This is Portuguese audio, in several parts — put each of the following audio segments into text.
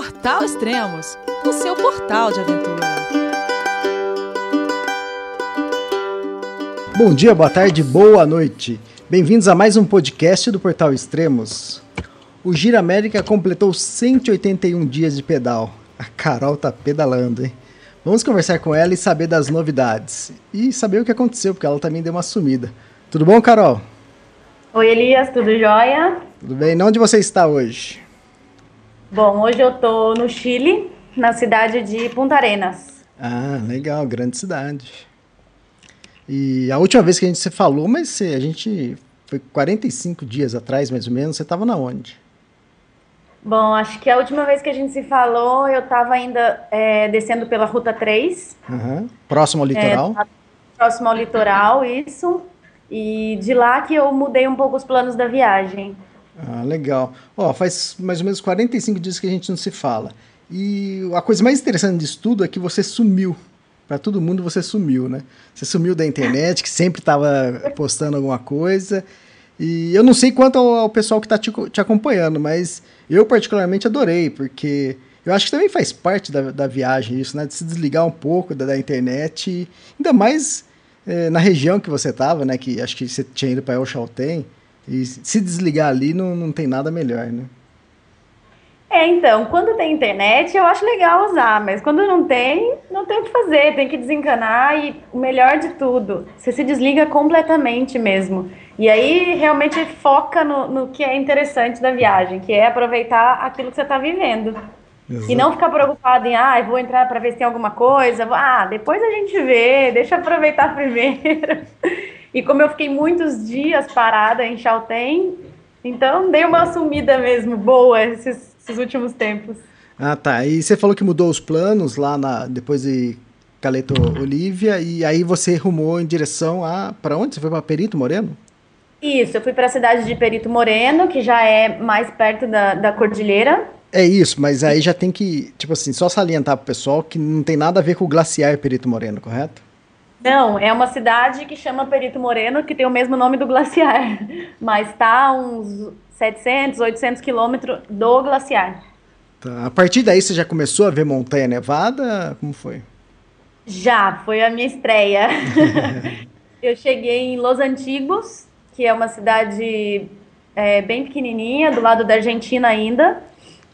Portal Extremos, o seu portal de aventura. Bom dia, boa tarde, boa noite. Bem-vindos a mais um podcast do Portal Extremos. O Gira América completou 181 dias de pedal. A Carol tá pedalando, hein? Vamos conversar com ela e saber das novidades. E saber o que aconteceu, porque ela também deu uma sumida. Tudo bom, Carol? Oi, Elias, tudo jóia? Tudo bem? Onde você está hoje? Bom, hoje eu tô no Chile, na cidade de Punta Arenas. Ah, legal, grande cidade. E a última vez que a gente se falou, mas a gente foi 45 dias atrás, mais ou menos, você estava na onde? Bom, acho que a última vez que a gente se falou, eu estava ainda é, descendo pela Ruta 3. Uhum. Próximo ao litoral? É, próximo ao litoral, isso. E de lá que eu mudei um pouco os planos da viagem. Ah, legal. Ó, faz mais ou menos 45 dias que a gente não se fala. E a coisa mais interessante disso tudo é que você sumiu. Para todo mundo você sumiu, né? Você sumiu da internet, que sempre estava postando alguma coisa. E eu não sei quanto ao, pessoal que está te, te, acompanhando, mas eu particularmente adorei, porque eu acho que também faz parte da, da viagem isso, né? De se desligar um pouco da, da internet, ainda mais é, na região que você estava, né? Que acho que você tinha ido para El Chaltén. E se desligar ali não, não tem nada melhor, né? É, então, quando tem internet eu acho legal usar, mas quando não tem, não tem o que fazer, tem que desencanar e o melhor de tudo, você se desliga completamente mesmo. E aí realmente foca no, no que é interessante da viagem, que é aproveitar aquilo que você está vivendo. Exato. E não ficar preocupado em, ah, vou entrar para ver se tem alguma coisa, ah, depois a gente vê, deixa eu aproveitar primeiro. E como eu fiquei muitos dias parada em Chaltén, então dei uma sumida mesmo boa esses, esses, últimos tempos. Ah, tá. E você falou que mudou os planos lá na, depois de Caleto Olívia, e aí você rumou em direção a. Para onde? Você foi para Perito Moreno? Isso, eu fui para a cidade de Perito Moreno, que já é mais perto da, da cordilheira. É isso, mas aí já tem que, tipo assim, só salientar pro pessoal que não tem nada a ver com o glaciar Perito Moreno, correto? Não, é uma cidade que chama Perito Moreno, que tem o mesmo nome do glaciar, mas está a uns 700, 800 quilômetros do glaciar. Tá. A partir daí você já começou a ver montanha nevada? Como foi? Já, foi a minha estreia. eu cheguei em Los Antigos, que é uma cidade é, bem pequenininha, do lado da Argentina ainda.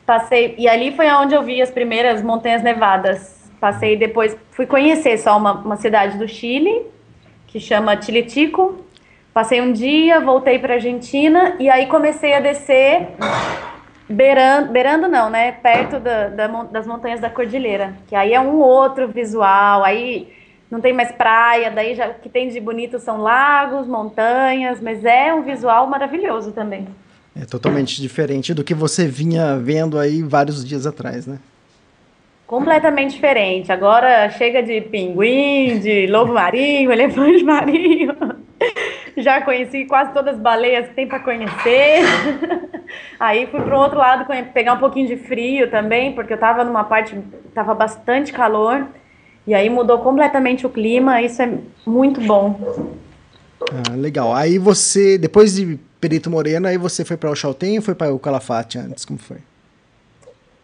Passei e ali foi onde eu vi as primeiras montanhas nevadas. Passei depois, fui conhecer só uma, uma cidade do Chile, que chama Tilitico. Passei um dia, voltei para Argentina e aí comecei a descer beirando, beirando não, né? Perto da, da, das montanhas da Cordilheira, que aí é um outro visual, aí não tem mais praia, daí já o que tem de bonito são lagos, montanhas, mas é um visual maravilhoso também. É totalmente diferente do que você vinha vendo aí vários dias atrás, né? Completamente diferente. Agora chega de pinguim, de lobo marinho, elefante marinho. Já conheci quase todas as baleias que tem para conhecer. Aí fui para o outro lado pegar um pouquinho de frio também, porque eu estava numa parte estava bastante calor. E aí mudou completamente o clima, isso é muito bom. Ah, legal. Aí você, depois de Perito Moreno, aí você foi para o Chaltén ou foi para o Calafate antes? Como foi?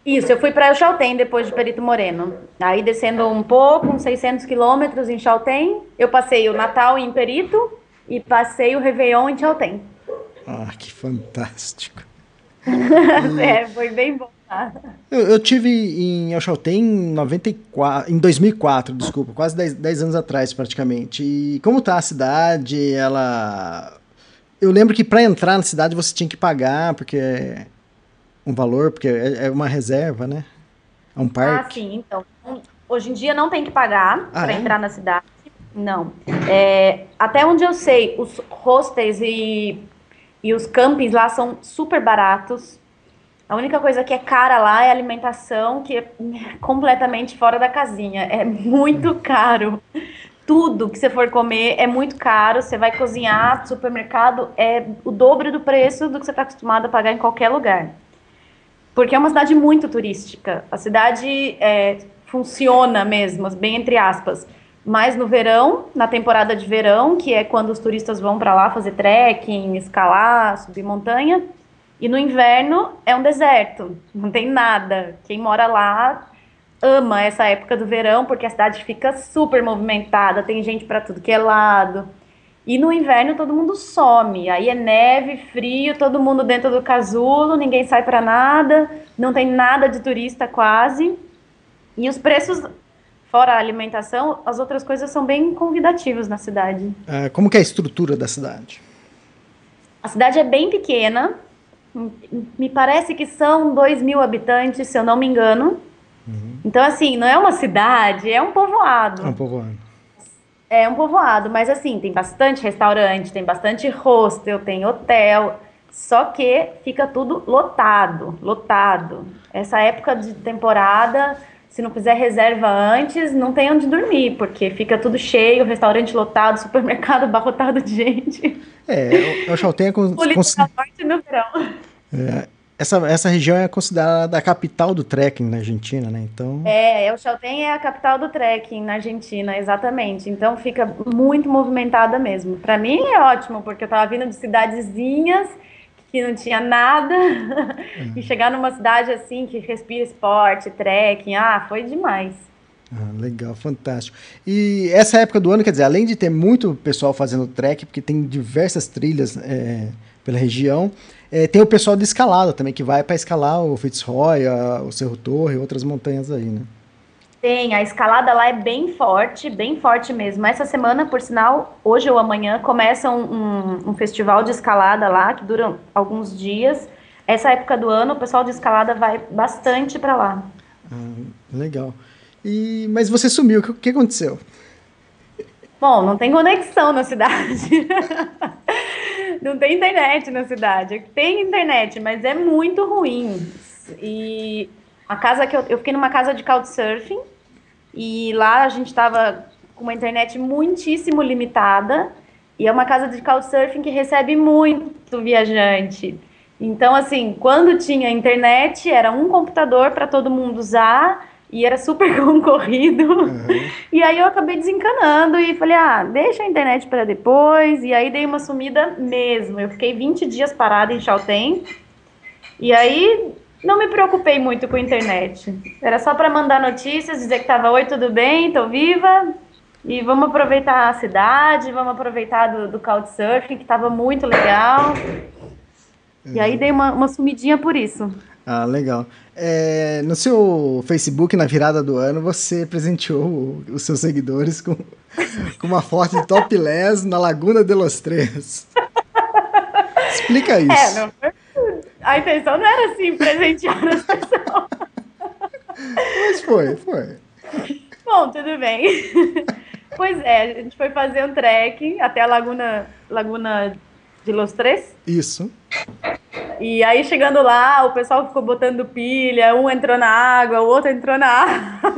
Isso, eu fui para Chaltén depois de Perito Moreno. Aí descendo um pouco, uns 600 quilômetros em Chaltén, eu passei o Natal em Perito e passei o Réveillon em Chaltén. Ah, que fantástico. é, foi bem bom. Tá? Eu, eu tive em Chaltén em 94, em 2004, desculpa, quase 10, 10 anos atrás praticamente. E como tá a cidade? Ela eu lembro que para entrar na cidade você tinha que pagar, porque um valor, porque é, é, uma reserva, né? É um parque. Ah, sim, então. Hoje em dia não tem que pagar ah, para é? entrar na cidade. Não. É, até onde eu sei, os hostels e, e os campings lá são super baratos. A única coisa que é cara lá é a alimentação, que é completamente fora da casinha. É muito caro. Tudo que você for comer é muito caro. Você vai cozinhar, supermercado é o dobro do preço do que você está acostumado a pagar em qualquer lugar porque é uma cidade muito turística. A cidade é, funciona mesmo, bem entre aspas, mais no verão, na temporada de verão, que é quando os turistas vão para lá fazer trekking, escalar, subir montanha, E no inverno é um deserto, não tem nada. Quem mora lá ama essa época do verão porque a cidade fica super movimentada, tem gente para tudo que é lado. E no inverno todo mundo some, aí é neve, frio, todo mundo dentro do casulo, ninguém sai para nada, não tem nada de turista quase. E os preços, fora a alimentação, as outras coisas são bem convidativas na cidade. É, como que é a estrutura da cidade? A cidade é bem pequena, me parece que são 2 mil habitantes, se eu não me engano. Uhum. Então, assim, não é uma cidade, é um povoado. É um povoado. É um povoado, mas assim, tem bastante restaurante, tem bastante hostel, tem hotel, só que fica tudo lotado, lotado. Essa época de temporada, se não fizer reserva antes, não tem onde dormir, porque fica tudo cheio, restaurante lotado, supermercado abarrotado de gente. É, o Chaltén. Polícia cons... no verão. É, essa, essa região é considerada a capital do trekking na Argentina, né? Então... É, El Chaltén é a capital do trekking na Argentina, exatamente. Então fica muito movimentada mesmo. Para mim é ótimo, porque eu tava vindo de cidadezinhas que não tinha nada uhum. e chegar numa cidade assim que respira esporte, trekking, ah, foi demais. Ah, legal, fantástico. E essa época do ano, quer dizer, além de ter muito pessoal fazendo trek, porque tem diversas trilhas é, pela região, é, tem o pessoal de escalada também, que vai para escalar o Fitzroy, a, o Cerro Torre, outras montanhas aí, né? Tem, a escalada lá é bem forte, bem forte mesmo. Essa semana, por sinal, hoje ou amanhã, começa um, um, um festival de escalada lá, que dura alguns dias. Essa época do ano, o pessoal de escalada vai bastante para lá. Ah, legal. E, mas você sumiu, o que, que aconteceu? Bom, não tem conexão na cidade. não tem internet na cidade. Tem internet, mas é muito ruim. E a casa que eu, eu fiquei numa casa de couchsurfing e lá a gente estava com uma internet muitíssimo limitada e é uma casa de couchsurfing que recebe muito viajante. Então, assim, quando tinha internet, era um computador para todo mundo usar e era super concorrido. Uhum. E aí eu acabei desencanando e falei, ah, deixa a internet para depois. E aí dei uma sumida mesmo. Eu fiquei 20 dias parada em Chaltén. E aí não me preocupei muito com a internet. Era só para mandar notícias, dizer que tava oi, tudo bem, tô viva. E vamos aproveitar a cidade, vamos aproveitar do, do Couchsurfing, que tava muito legal. Uhum. E aí dei uma, uma sumidinha por isso. Ah, legal. É, no seu Facebook, na virada do ano, você presenteou os seus seguidores com, com uma foto de topless na Laguna de los Três. Explica é, isso. É, não. A intenção não era assim, presentear as pessoas. Mas foi, foi. Bom, tudo bem. Pois é, a gente foi fazer um trekking até a Laguna, Laguna de Los Três. Isso. E aí, chegando lá, o pessoal ficou botando pilha, um entrou na água, o outro entrou na água.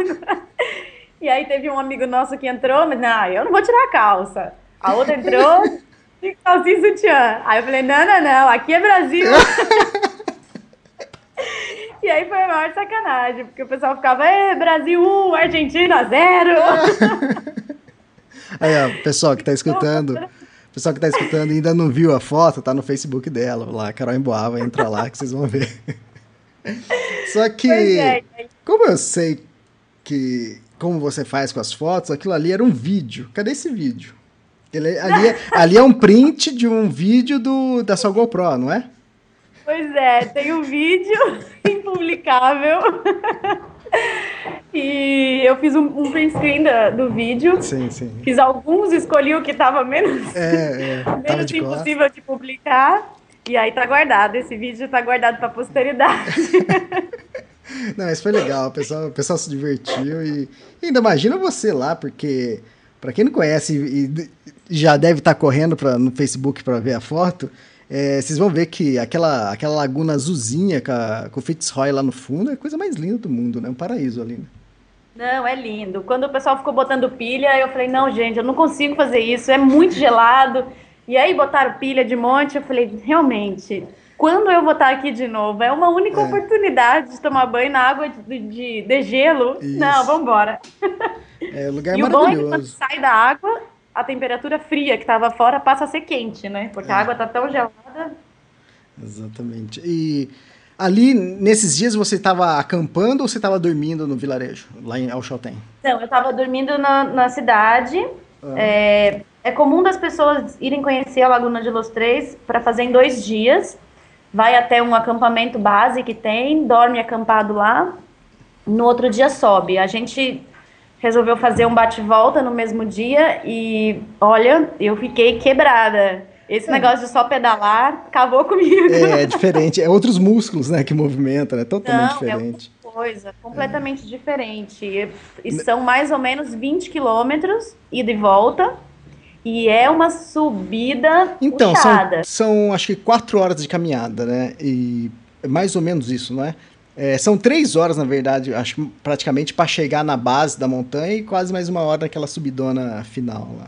E aí teve um amigo nosso que entrou, mas não, eu não vou tirar a calça. A outra entrou de calcinha sutiã. Aí eu falei, não, não, não, aqui é Brasil. E aí foi a maior sacanagem, porque o pessoal ficava, Brasil 1, Argentina 0. Aí, ó, pessoal que tá escutando, pessoal que está escutando ainda não viu a foto, tá no Facebook dela, lá, Carol Emboava, entra lá que vocês vão ver. Só que, é, como eu sei que, como você faz com as fotos, aquilo ali era um vídeo. Cadê esse vídeo? Ele, ali, é, ali é um print de um vídeo do, da sua GoPro, não é? Pois é, tem um vídeo impublicável. E eu fiz um, um print screen do, do vídeo. Sim, sim. Fiz alguns, escolhi o que estava menos, é, é, menos de impossível de publicar. E aí tá guardado. Esse vídeo tá guardado pra posteridade. Não, isso foi legal. O pessoal, o pessoal se divertiu e, e ainda imagina você lá, porque para quem não conhece e, e já deve estar tá correndo pra, no Facebook para ver a foto, é, vocês vão ver que aquela, aquela laguna azulzinha com, a, com o Fitzroy lá no fundo é a coisa mais linda do mundo, né? Um paraíso ali. Né? Não, é lindo. Quando o pessoal ficou botando pilha, eu falei, não, gente, eu não consigo fazer isso, é muito gelado. E aí botaram pilha de monte, eu falei, realmente, quando eu vou estar aqui de novo? É uma única é. oportunidade de tomar banho na água de, de, de gelo. Isso. Não, vamos embora. É, o lugar é e maravilhoso. O bom é que quando sai da água, a temperatura fria que estava fora passa a ser quente, né? Porque é. a água tá tão gelada. Exatamente. E ali, nesses dias, você estava acampando ou você estava dormindo no vilarejo, lá em Alchaltén? Não, eu estava dormindo na, na cidade. Ah. É, é comum das pessoas irem conhecer a Laguna de Los Três para fazer em dois dias. Vai até um acampamento base que tem, dorme acampado lá. No outro dia sobe. A gente resolveu fazer um bate-volta no mesmo dia e, olha, eu fiquei quebrada. Esse é. negócio de só pedalar acabou comigo. É, é diferente. É outros músculos, né, que movimentam, é totalmente Não, diferente. É outra coisa, completamente é. diferente. E, e são mais ou menos 20 quilômetros, ida e volta. E é uma subida então, puxada. São, são acho que quatro horas de caminhada, né? E é mais ou menos isso, não é? É, são três horas, na verdade, acho praticamente para chegar na base da montanha e quase mais uma hora naquela subidona final lá.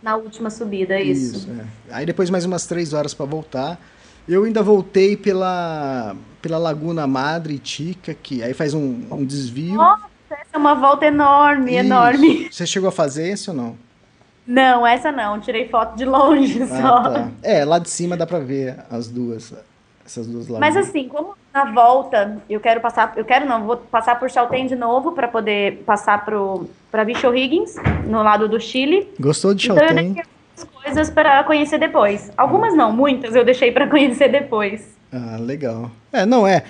Na última subida, é isso. Isso, é. Aí depois mais umas três horas para voltar. Eu ainda voltei pela, pela Laguna Madre e Tica, que aí faz um, um desvio. Nossa, essa é uma volta enorme, isso. enorme. Você chegou a fazer esse ou não? Não, essa não. Tirei foto de longe ah, só. Tá. É, lá de cima dá para ver as duas essas duas. Mas assim, como na volta eu quero passar, eu quero não, vou passar por Chaltén de novo para poder passar para Bicho Higgins, no lado do Chile. Gostou de Chaltén? Então eu deixei coisas para conhecer depois. Algumas não, muitas eu deixei para conhecer depois. Ah, legal. É, não é.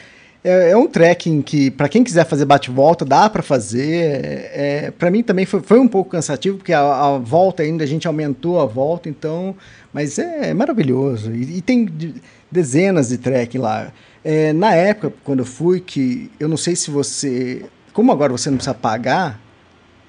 É, é um trekking que, para quem quiser fazer bate-volta, dá para fazer. É, é para mim também foi, foi um pouco cansativo, porque a, a, volta ainda a gente aumentou a volta, então. Mas é, maravilhoso. E, e tem dezenas de trek lá. É, na época, quando eu fui, que eu não sei se você. Como agora você não precisa pagar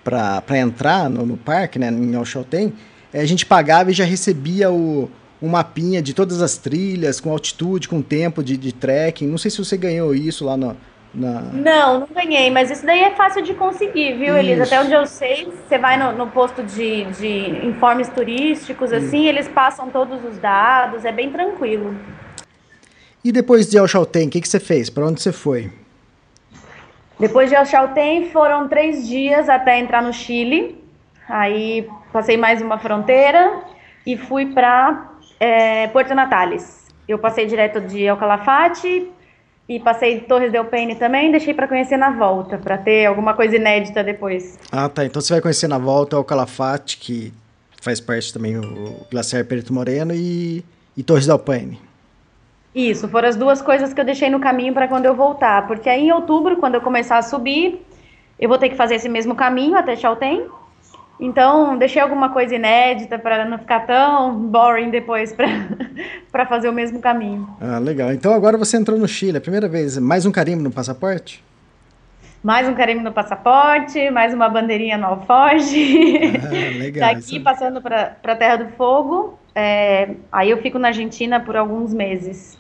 para entrar no, no, parque, né, em Alchaltén, é, a gente pagava e já recebia o, um mapinha de todas as trilhas, com altitude, com tempo de, de trekking. Não sei se você ganhou isso lá no, na... Não, não ganhei, mas isso daí é fácil de conseguir, viu, Elisa? Até onde eu sei, você vai no, no posto de, de informes turísticos, assim, eles passam todos os dados, é bem tranquilo. E depois de Alchaltén, o que, que você fez? Para onde você foi? Depois de Alchaltén, foram três dias até entrar no Chile. Aí passei mais uma fronteira e fui para é, Porto Natales. Eu passei direto de El Calafate e passei Torres del Paine também. Deixei para conhecer na volta, para ter alguma coisa inédita depois. Ah, tá. Então você vai conhecer na volta El Calafate, que faz parte também o Glaciar Perito Moreno e, e Torres del Paine. Isso, foram as duas coisas que eu deixei no caminho para quando eu voltar, porque aí em outubro, quando eu começar a subir, eu vou ter que fazer esse mesmo caminho até Chaltén. Então, deixei alguma coisa inédita para não ficar tão boring depois para fazer o mesmo caminho. Ah, legal. Então agora você entrou no Chile, a primeira vez. Mais um carimbo no passaporte? Mais um carimbo no passaporte, mais uma bandeirinha no alforge. Ah, legal. Daqui isso... passando para a Terra do Fogo. É, aí eu fico na Argentina por alguns meses.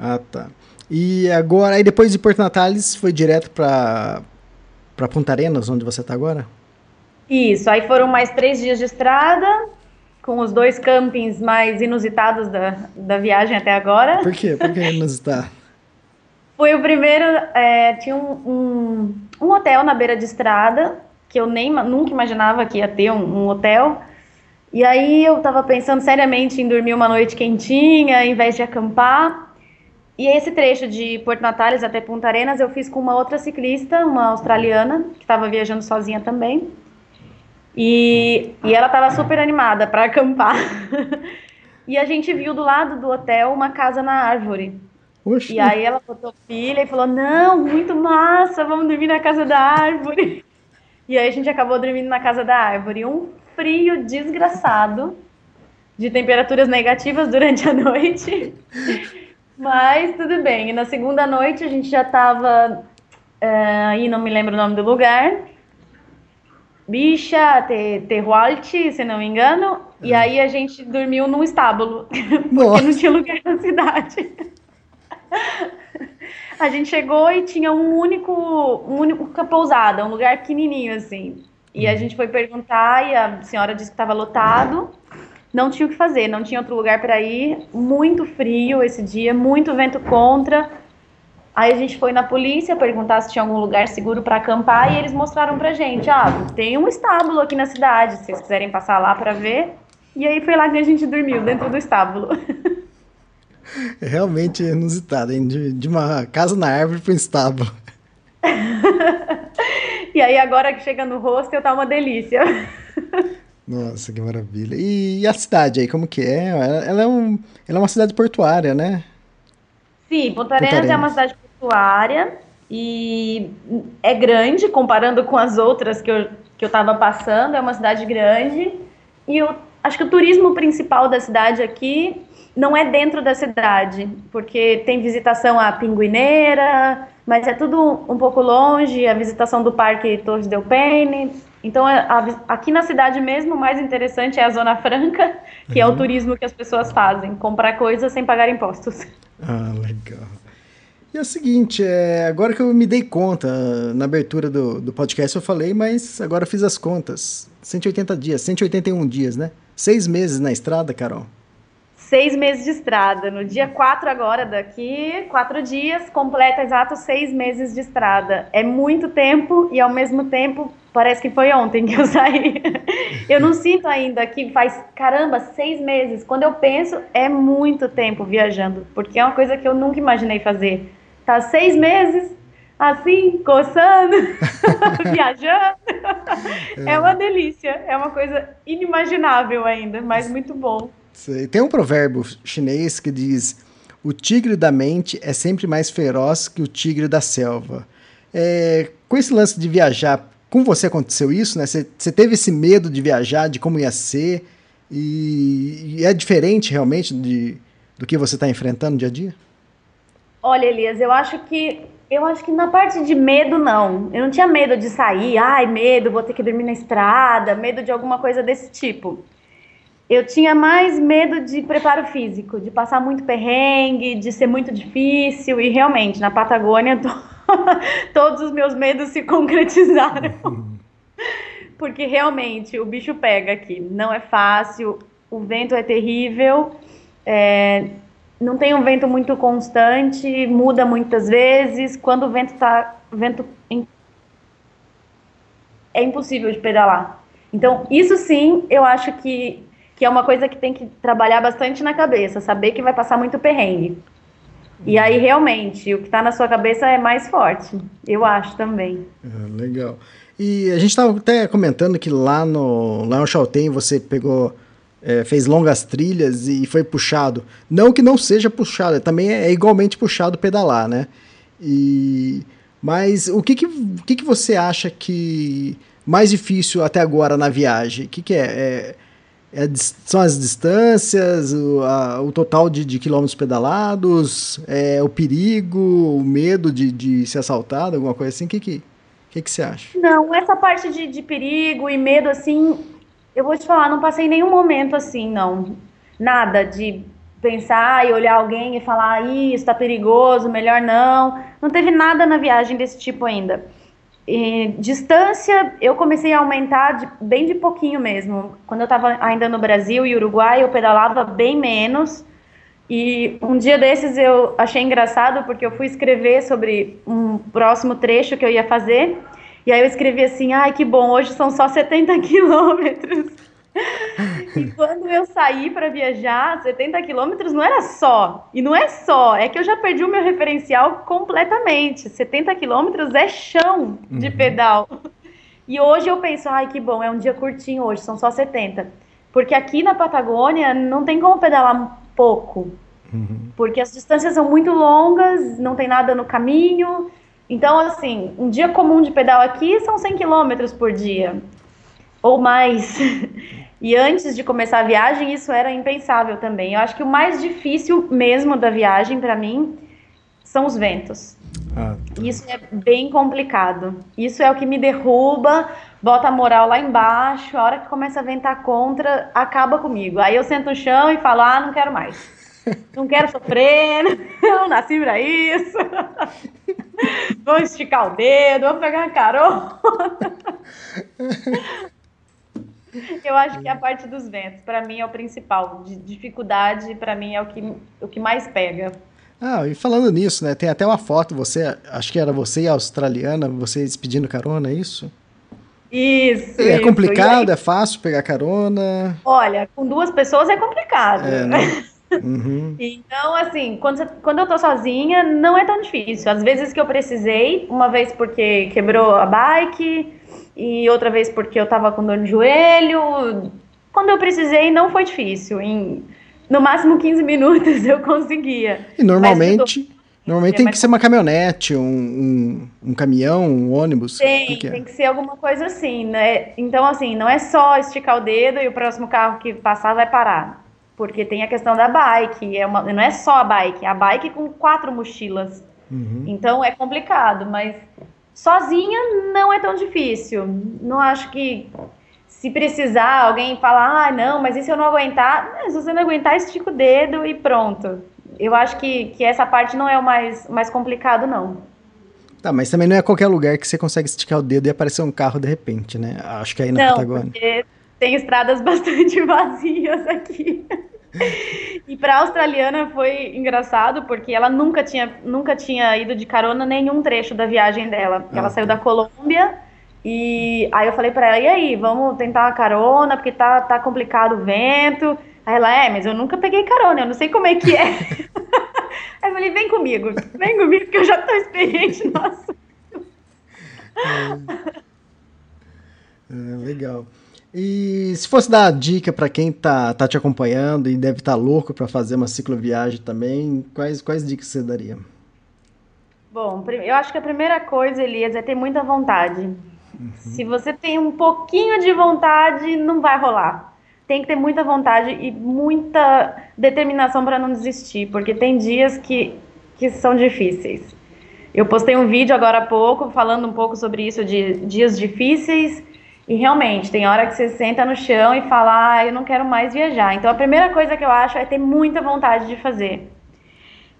Ah, tá. E agora, aí depois de Porto Natales, foi direto para para Punta Arenas, onde você está agora? Isso, aí foram mais três dias de estrada, com os dois campings mais inusitados da, da viagem até agora. Por quê? Por que inusitado? Foi o primeiro, é, tinha um, um, um, hotel na beira de estrada, que eu nem nunca imaginava que ia ter um, um hotel. E aí eu estava pensando seriamente em dormir uma noite quentinha, ao invés de acampar. E esse trecho de Porto Natales até Punta Arenas eu fiz com uma outra ciclista, uma australiana, que estava viajando sozinha também. E, e ela estava super animada para acampar. e a gente viu do lado do hotel uma casa na árvore. Oxi. E aí ela botou filha e falou: Não, muito massa, vamos dormir na casa da árvore. E aí a gente acabou dormindo na casa da árvore. Um frio desgraçado, de temperaturas negativas durante a noite. Mas tudo bem. E na segunda noite a gente já estava. Uh, eh, aí não me lembro o nome do lugar. Bicha Terroalte, se não me engano. E é. aí a gente dormiu num estábulo. porque não tinha lugar na cidade. a gente chegou e tinha um único, um único pousada, um lugar pequenininho assim. E a uhum. gente foi perguntar e a senhora disse que estava lotado não tinha o que fazer, não tinha outro lugar para ir, muito frio esse dia, muito vento contra. Aí a gente foi na polícia perguntar se tinha algum lugar seguro para acampar e eles mostraram pra gente, ah, tem um estábulo aqui na cidade, se vocês quiserem passar lá para ver. E aí foi lá que a gente dormiu dentro do estábulo. É realmente inusitado, hein? De, de uma casa na árvore para um estábulo. e aí agora que chega no rosto, tá uma delícia. Nossa, que maravilha. E, e, a cidade aí, como que é? Ela, ela, é um, ela é uma cidade portuária, né? Sim, Ponta Arenas é uma cidade portuária e é grande comparando com as outras que eu, que eu tava passando, é uma cidade grande. E eu acho que o turismo principal da cidade aqui não é dentro da cidade, porque tem visitação à Pinguineira, mas é tudo um pouco longe, a visitação do Parque Torres del Paine. Então, é, a, aqui na cidade mesmo, o mais interessante é a Zona Franca, que uhum. é o uhum. turismo que as pessoas fazem, comprar coisas sem pagar impostos. Ah, legal. E é o seguinte, é, agora que eu me dei conta, na abertura do, do podcast eu falei, mas agora eu fiz as contas. 180 dias, 181 dias, né? Seis meses na estrada, Carol seis meses de estrada. No dia 4 agora, daqui quatro dias, completa exato seis meses de estrada. É muito tempo e ao mesmo tempo parece que foi ontem que eu saí. eu não sinto ainda que faz, caramba, seis meses. Quando eu penso, é muito tempo viajando, porque é uma coisa que eu nunca imaginei fazer. Tá seis meses assim, coçando, viajando. É. é uma delícia, é uma coisa inimaginável ainda, mas muito bom. Tem um provérbio chinês que diz: o tigre da mente é sempre mais feroz que o tigre da selva. É, com esse lance de viajar, com você aconteceu isso, né? Você teve esse medo de viajar, de como ia ser, e, e é diferente realmente de, do que você está enfrentando dia a dia? Olha, Elias, eu acho que eu acho que na parte de medo não. Eu não tinha medo de sair, ai, medo, vou ter que dormir na estrada, medo de alguma coisa desse tipo eu tinha mais medo de preparo físico, de passar muito perrengue, de ser muito difícil, e realmente, na Patagônia, to... todos os meus medos se concretizaram. Porque realmente o bicho pega aqui, não é fácil, o vento é terrível, é... não tem um vento muito constante, muda muitas vezes. Quando o vento está. Vento... É impossível de pedalar. Então, isso sim, eu acho que que é uma coisa que tem que trabalhar bastante na cabeça, saber que vai passar muito perrengue. E aí, realmente, o que está na sua cabeça é mais forte, eu acho também. É, legal. E a gente estava até comentando que lá no, lá no Chaltén você pegou, é, fez longas trilhas e foi puxado. Não que não seja puxado, também é igualmente puxado pedalar, né? E, mas o que, que, o que, que você acha que mais difícil até agora na viagem? O que, que é? É são as distâncias, o, a, o total de, de, quilômetros pedalados, é, o perigo, o medo de, de ser assaltado, alguma coisa assim? O que, que, que, que você acha? Não, essa parte de, de perigo e medo, assim, eu vou te falar, não passei nenhum momento assim, não. Nada de pensar e olhar alguém e falar, isso está perigoso, melhor não. Não teve nada na viagem desse tipo ainda. E, distância, eu comecei a aumentar de, bem de pouquinho mesmo. Quando eu estava ainda no Brasil e Uruguai, eu pedalava bem menos. E um dia desses eu achei engraçado porque eu fui escrever sobre um próximo trecho que eu ia fazer. E aí eu escrevi assim: ai que bom, hoje são só 70 quilômetros. e quando eu saí para viajar, 70 quilômetros não era só. E não é só, é que eu já perdi o meu referencial completamente. 70 quilômetros é chão de uhum. pedal. E hoje eu penso, ai que bom, é um dia curtinho hoje, são só 70. Porque aqui na Patagônia não tem como pedalar pouco. Uhum. Porque as distâncias são muito longas, não tem nada no caminho. Então, assim, um dia comum de pedal aqui são 100 quilômetros por dia. Ou mais. E antes de começar a viagem, isso era impensável também. Eu acho que o mais difícil mesmo da viagem para mim são os ventos. Ah, tá. Isso é bem complicado. Isso é o que me derruba, bota a moral lá embaixo. A hora que começa a ventar contra, acaba comigo. Aí eu sento no chão e falo: ah, não quero mais. Não quero sofrer, não nasci pra isso. Vou esticar o dedo, vou pegar uma carona. Eu acho que a parte dos ventos, para mim, é o principal. De dificuldade, para mim, é o que, o que mais pega. Ah, e falando nisso, né? Tem até uma foto, você, acho que era você e a australiana, vocês pedindo carona, é isso? Isso. É isso. complicado, é fácil pegar carona? Olha, com duas pessoas é complicado. É, né? Uhum. Então, assim, quando, quando eu tô sozinha, não é tão difícil. Às vezes que eu precisei, uma vez porque quebrou a bike, e outra vez porque eu tava com dor no joelho. Quando eu precisei, não foi difícil. Em no máximo 15 minutos eu conseguia. E normalmente. Normalmente tem que ser uma caminhonete, um, um, um caminhão, um ônibus. Tem, que, é? tem que ser alguma coisa assim, né? Então, assim, não é só esticar o dedo e o próximo carro que passar vai parar. Porque tem a questão da bike, é uma, não é só a bike, é a bike com quatro mochilas. Uhum. Então é complicado, mas sozinha não é tão difícil. Não acho que se precisar, alguém falar, ah, não, mas e se eu não aguentar? Se você não aguentar, estica o dedo e pronto. Eu acho que, que essa parte não é o mais, mais complicado, não. Tá, mas também não é qualquer lugar que você consegue esticar o dedo e aparecer um carro de repente, né? Acho que aí na não, Patagônia. Porque tem estradas bastante vazias aqui. e para a australiana foi engraçado porque ela nunca tinha, nunca tinha ido de carona nenhum trecho da viagem dela. Ah, ela saiu tá. da Colômbia e aí eu falei para ela, e aí, vamos tentar uma carona, porque tá, tá complicado o vento. Aí ela, é, mas eu nunca peguei carona, eu não sei como é que é. aí eu falei, vem comigo, vem comigo, que eu já tô experiente nossa. É. É, legal. E se fosse dar dica para quem tá, tá te acompanhando e deve estar tá louco para fazer uma cicloviagem também, quais, quais dicas você daria? Bom, eu acho que a primeira coisa, Elias, é ter muita vontade. Se você tem um pouquinho de vontade, não vai rolar. Tem que ter muita vontade e muita determinação para não desistir, porque tem dias que, que são difíceis. Eu postei um vídeo agora há pouco falando um pouco sobre isso de dias difíceis e realmente tem hora que você senta no chão e fala, ah, eu não quero mais viajar. Então a primeira coisa que eu acho é ter muita vontade de fazer.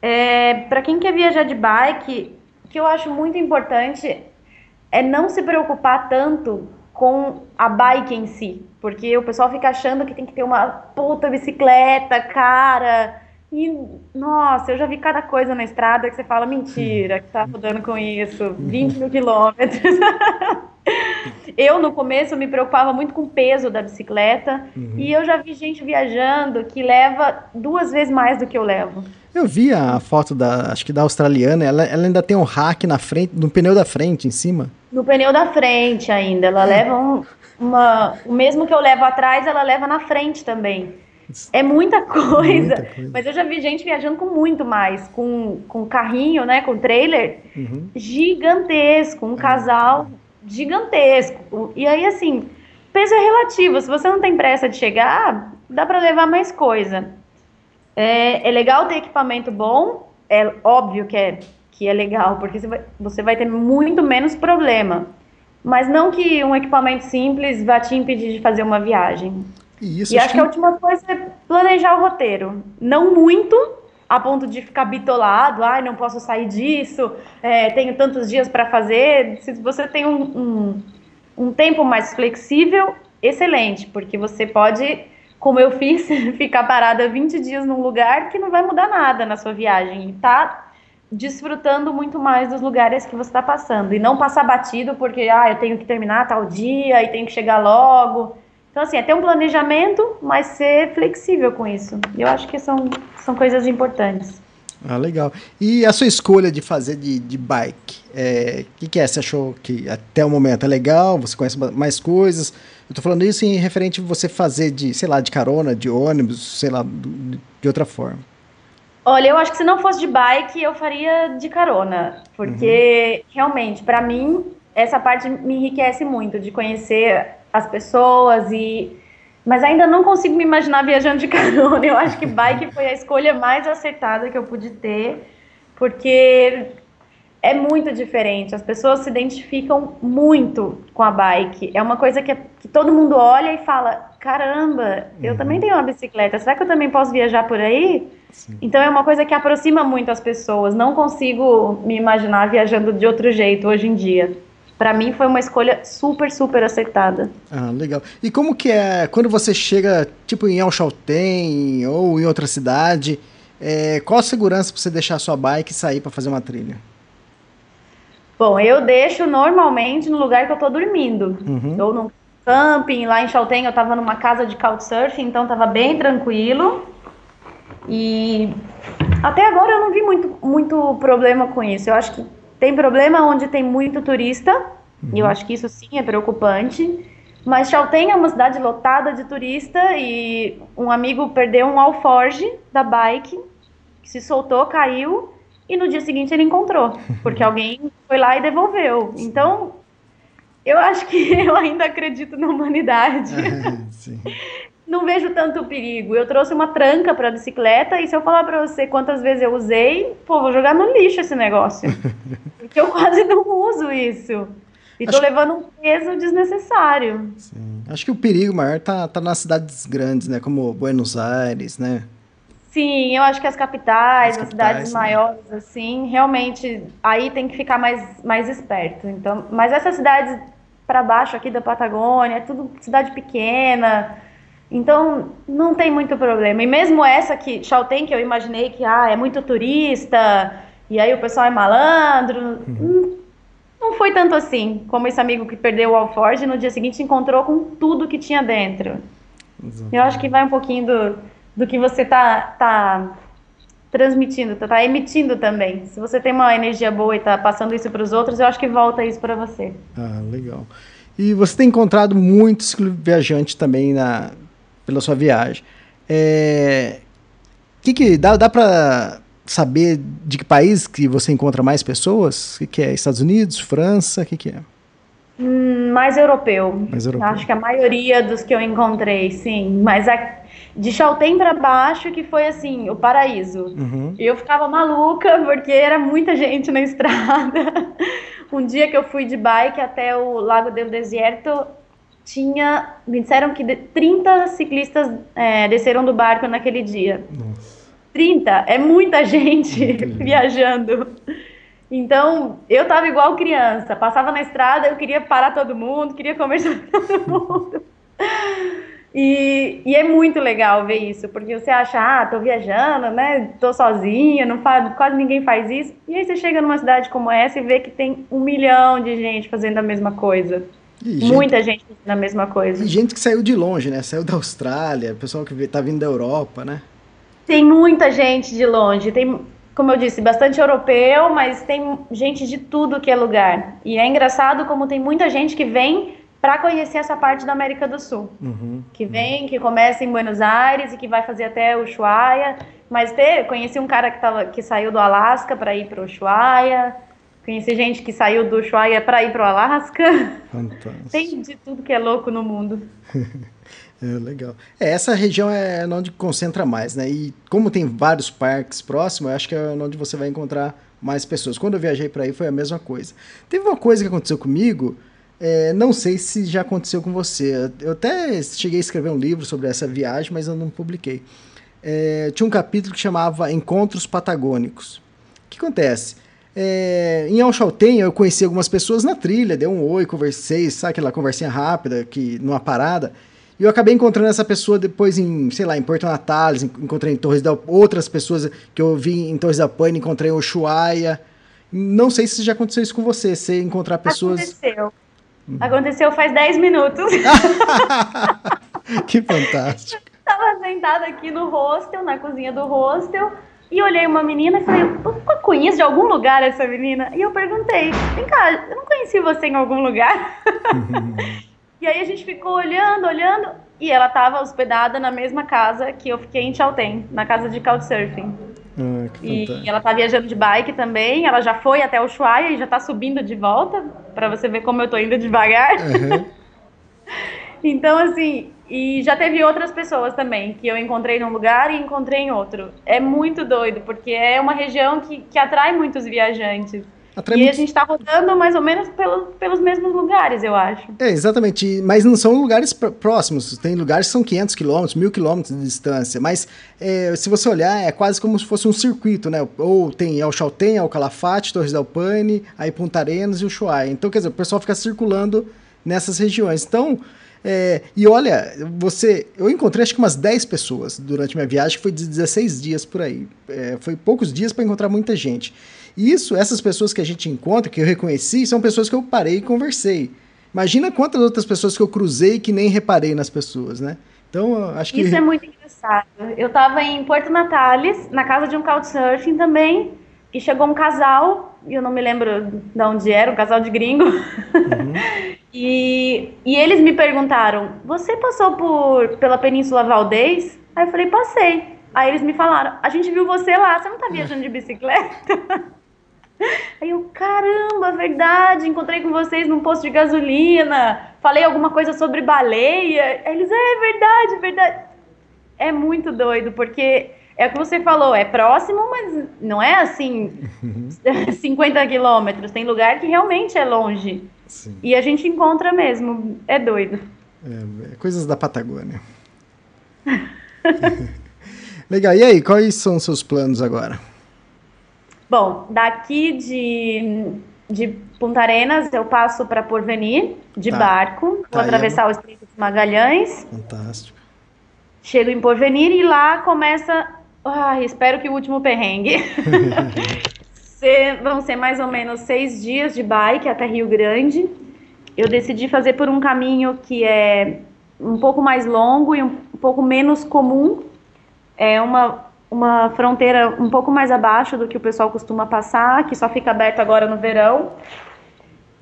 É, para quem quer viajar de bike, o que eu acho muito importante é não se preocupar tanto com a bike em si, porque o pessoal fica achando que tem que ter uma puta bicicleta, cara. E, nossa, eu já vi cada coisa na estrada que você fala, mentira, que tá rodando com isso, 20 mil quilômetros. eu, no começo, me preocupava muito com o peso da bicicleta, uhum. e eu já vi gente viajando que leva duas vezes mais do que eu levo. Eu vi a foto da, acho que da australiana, ela, ela ainda tem um rack na frente, no pneu da frente, em cima. No pneu da frente ainda, ela leva um, uma, o mesmo que eu levo atrás, ela leva na frente também. É muita coisa, muita coisa, mas eu já vi gente viajando com muito mais, com, com carrinho, né, com trailer uhum. gigantesco, um casal gigantesco. E aí, assim, peso é relativo, se você não tem pressa de chegar, dá para levar mais coisa. É, é legal ter equipamento bom, é óbvio que é, que é legal, porque você vai, você vai ter muito menos problema. Mas não que um equipamento simples vá te impedir de fazer uma viagem. Isso, e acho que... que a última coisa é planejar o roteiro. Não muito, a ponto de ficar bitolado, ai, ah, não posso sair disso, é, tenho tantos dias para fazer. Se você tem um, um, um tempo mais flexível, excelente, porque você pode como eu fiz, ficar parada 20 dias num lugar que não vai mudar nada na sua viagem. E tá desfrutando muito mais dos lugares que você está passando. E não passar batido porque, ah, eu tenho que terminar tal dia e tenho que chegar logo. Então, assim, é ter um planejamento, mas ser flexível com isso. Eu acho que são, são coisas importantes. Ah, legal. E a sua escolha de fazer de, de bike? O é, que, que é? Você achou que até o momento é legal? Você conhece mais coisas? Eu tô falando isso em referente a você fazer de, sei lá, de carona, de ônibus, sei lá, de outra forma. Olha, eu acho que se não fosse de bike, eu faria de carona. Porque, uhum. realmente, para mim, essa parte me enriquece muito, de conhecer as pessoas e... Mas ainda não consigo me imaginar viajando de carona. Eu acho que bike foi a escolha mais acertada que eu pude ter, porque é muito diferente. As pessoas se identificam muito com a bike. É uma coisa que, que todo mundo olha e fala: caramba, eu uhum. também tenho uma bicicleta. Será que eu também posso viajar por aí? Sim. Então é uma coisa que aproxima muito as pessoas. Não consigo me imaginar viajando de outro jeito hoje em dia. Para mim foi uma escolha super, super acertada. Ah, legal. E como que é quando você chega, tipo em El Chaltén ou em outra cidade, é, qual a segurança para você deixar a sua bike e sair para fazer uma trilha? Bom, eu deixo normalmente no lugar que eu tô dormindo. Uhum. Ou no camping, lá em Chaltén eu tava numa casa de couchsurfing, então tava bem tranquilo. E até agora eu não vi muito, muito problema com isso. Eu acho que tem problema onde tem muito turista, uhum. e eu acho que isso sim é preocupante. Mas Chaltén é uma cidade lotada de turista e um amigo perdeu um alforge da bike, se soltou, caiu e no dia seguinte ele encontrou, porque alguém foi lá e devolveu. Então, eu acho que eu ainda acredito na humanidade. Não vejo tanto perigo. Eu trouxe uma tranca para a bicicleta e se eu falar para você quantas vezes eu usei, pô, vou jogar no lixo esse negócio. Eu quase não uso isso. E tô levando um peso desnecessário. Sim. Acho que o perigo maior tá, tá nas cidades grandes, né? Como Buenos Aires, né? Sim, eu acho que as capitais, as, as cidades né? maiores, assim, realmente aí tem que ficar mais, mais esperto. Então, mas essas cidades para baixo aqui da Patagônia, é tudo cidade pequena. Então, não tem muito problema. E mesmo essa que Chaltén, que eu imaginei que ah, é muito turista, e aí o pessoal é malandro, uhum. Hum, não foi tanto assim, como esse amigo que perdeu o Alforge no dia seguinte encontrou com tudo que tinha dentro. Exatamente. Eu acho que vai um pouquinho do, do que você tá, tá transmitindo, tá, tá emitindo também. Se você tem uma energia boa e tá passando isso para os outros, eu acho que volta isso para você. Ah, legal. E você tem encontrado muitos viajantes também na, pela sua viagem. É, que que dá, dá para saber de que país que você encontra mais pessoas? O que, que é? Estados Unidos, França? O que, que é? Hum, mais, europeu. mais europeu. Acho que a maioria dos que eu encontrei, sim. Mas a, de Chaltén para baixo que foi assim, o paraíso. Uhum. Eu ficava maluca porque era muita gente na estrada. um dia que eu fui de bike até o Lago del Deserto, tinha, me disseram que 30 ciclistas é, desceram do barco naquele dia. Nossa. 30 é muita gente viajando. Então, eu tava igual criança, passava na estrada, eu queria parar todo mundo, queria conversar com todo mundo. E, e, é muito legal ver isso, porque você acha, ah, tô viajando, né, tô sozinha, não faz, quase ninguém faz isso. E aí você chega numa cidade como essa e vê que tem um milhão de gente fazendo a mesma coisa. Gente, Muita gente fazendo a mesma coisa. E gente que saiu de longe, né, saiu da Austrália, pessoal que tá vindo da Europa, né. Tem muita gente de longe, tem, como eu disse, bastante europeu, mas tem gente de tudo que é lugar. E é engraçado como tem muita gente que vem para conhecer essa parte da América do Sul. Uhum, que vem, que começa em Buenos Aires e que vai fazer até Ushuaia. Mas ter, conheci um cara que, tava, que saiu do Alasca para ir para Ushuaia. Conheci gente que saiu do Ushuaia para ir para o Alasca. Fantástico. Tem de tudo que é louco no mundo. É, legal. É, essa região é onde concentra mais, né? E como tem vários parques próximos, eu acho que é onde você vai encontrar mais pessoas. Quando eu viajei para aí foi a mesma coisa. Teve uma coisa que aconteceu comigo, é, não sei se já aconteceu com você. Eu até cheguei a escrever um livro sobre essa viagem, mas eu não publiquei. É, tinha um capítulo que chamava Encontros Patagônicos. O que acontece? É, em Alchalten eu conheci algumas pessoas na trilha, dei um oi, conversei, sabe aquela conversinha rápida, que numa parada. E eu acabei encontrando essa pessoa depois em, sei lá, em Porto Natales, encontrei em Torres da outras pessoas que eu vi em Torres da Paine, encontrei em Ushuaia. Não sei se já aconteceu isso com você, você encontrar pessoas. Aconteceu. Hum. Aconteceu faz 10 minutos. que fantástico. Estava sentada aqui no hostel, na cozinha do hostel, e olhei uma menina e falei, eu conheço de algum lugar essa menina? E eu perguntei, vem cá, eu não conheci você em algum lugar? E aí a gente ficou olhando, olhando, e ela estava hospedada na mesma casa que eu fiquei em Chaltén, na casa de Couchsurfing. Ah, e ela tá viajando de bike também, ela já foi até o Ushuaia e já tá subindo de volta, para você ver como eu tô indo devagar. Uhum. então, assim, e já teve outras pessoas também, que eu encontrei num lugar e encontrei em outro. É muito doido, porque é uma região que, que atrai muitos viajantes. Atrai e muito... a gente está rodando mais ou menos pelo, pelos mesmos lugares, eu acho. É, exatamente. Mas não são lugares próximos. Tem lugares que são 500 quilômetros, 1.000 quilômetros de distância. Mas é, se você olhar, é quase como se fosse um circuito, né? Ou tem El Chaltén, El Calafate, Torres del Paine, aí Punta Arenas e Ushuaia. Então, quer dizer, o pessoal fica circulando nessas regiões. Então, é, e olha, você, eu encontrei acho que umas 10 pessoas durante minha viagem, que foi de 16 dias por aí. É, foi poucos dias para encontrar muita gente. Isso, essas pessoas que a gente encontra, que eu reconheci, são pessoas que eu parei e conversei. Imagina quantas outras pessoas que eu cruzei que nem reparei nas pessoas, né? Então, acho que. Isso é muito engraçado. Eu estava em Porto Natales, na casa de um couchsurfing também, e chegou um casal, e eu não me lembro de onde era, um casal de gringo. Uhum. e, e eles me perguntaram: Você passou por, pela Península Valdez? Aí eu falei: Passei. Aí eles me falaram: A gente viu você lá, você não tá viajando de bicicleta? Aí eu, caramba, verdade, encontrei com vocês num posto de gasolina, falei alguma coisa sobre baleia. Aí eles, é verdade, verdade. É muito doido, porque é o que você falou, é próximo, mas não é assim 50 quilômetros. Tem lugar que realmente é longe. Sim. E a gente encontra mesmo. É doido. É, é coisas da Patagônia. Legal. E aí, quais são os seus planos agora? Bom, daqui de, de Punta Arenas eu passo para Porvenir de tá. barco, vou tá, atravessar o Estreito de Magalhães. Fantástico. Chego em Porvenir e lá começa, ai, espero que o último perrengue. vão ser mais ou menos seis dias de bike até Rio Grande. Eu decidi fazer por um caminho que é um pouco mais longo e um pouco menos comum. É uma uma fronteira um pouco mais abaixo do que o pessoal costuma passar, que só fica aberto agora no verão.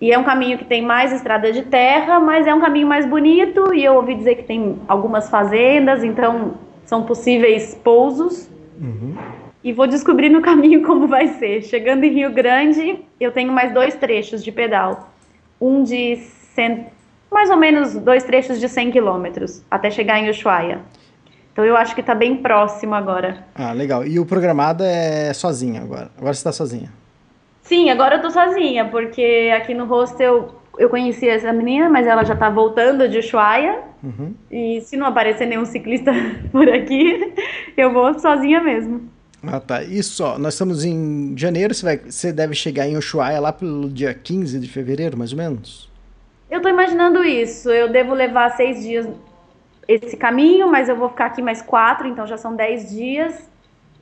E é um caminho que tem mais estrada de terra, mas é um caminho mais bonito. E eu ouvi dizer que tem algumas fazendas, então são possíveis pousos. Uhum. E vou descobrir no caminho como vai ser. Chegando em Rio Grande, eu tenho mais dois trechos de pedal. Um de cent... mais ou menos dois trechos de 100 quilômetros, até chegar em Ushuaia. Então eu acho que está bem próximo agora. Ah, legal. E o programado é sozinha agora? Agora você está sozinha? Sim, agora eu tô sozinha, porque aqui no hostel eu conheci essa menina, mas ela já está voltando de Ushuaia. Uhum. E se não aparecer nenhum ciclista por aqui, eu vou sozinha mesmo. Ah, tá. Isso, ó, nós estamos em janeiro, você, vai, você deve chegar em Ushuaia lá pelo dia 15 de fevereiro, mais ou menos? Eu estou imaginando isso. Eu devo levar seis dias esse caminho, mas eu vou ficar aqui mais quatro, então já são dez dias.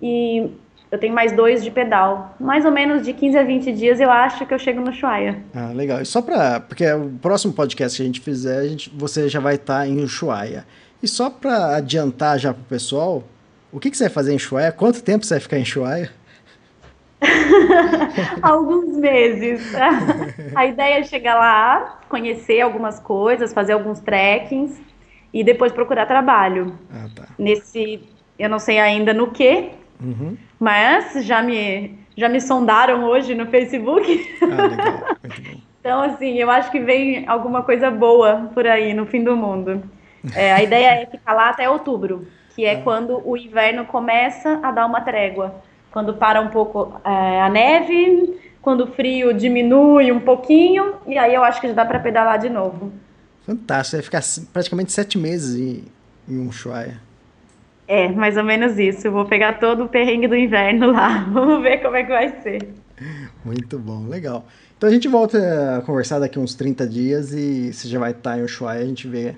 E eu tenho mais dois de pedal. Mais ou menos de 15 a 20 dias eu acho que eu chego no Ushuaia. Ah, legal. E só para porque o próximo podcast que a gente fizer, a gente, você já vai estar tá em Ushuaia. E só para adiantar já pro pessoal, o que, que você vai fazer em Ushuaia? Quanto tempo você vai ficar em Ushuaia? alguns meses. a ideia é chegar lá, conhecer algumas coisas, fazer alguns trekkings e depois procurar trabalho. Ah, tá. Nesse, eu não sei ainda no que, uhum. mas já me, já me sondaram hoje no Facebook. Ah, legal. Muito bom. então, assim, eu acho que vem alguma coisa boa por aí no fim do mundo. É, a ideia é ficar lá até outubro, que é ah. quando o inverno começa a dar uma trégua. Quando para um pouco é, a neve, quando o frio diminui um pouquinho, e aí eu acho que já dá para pedalar de novo. Fantástico, vai ficar praticamente sete meses em, em Ushuaia. É, mais ou menos isso. Eu vou pegar todo o perrengue do inverno lá. Vamos ver como é que vai ser. Muito bom, legal. Então a gente volta a conversar daqui uns 30 dias e você já vai estar em Ushuaia, a gente vê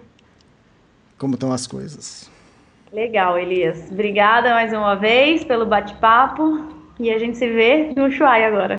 como estão as coisas. Legal, Elias. Obrigada mais uma vez pelo bate-papo e a gente se vê no Ushuaia agora.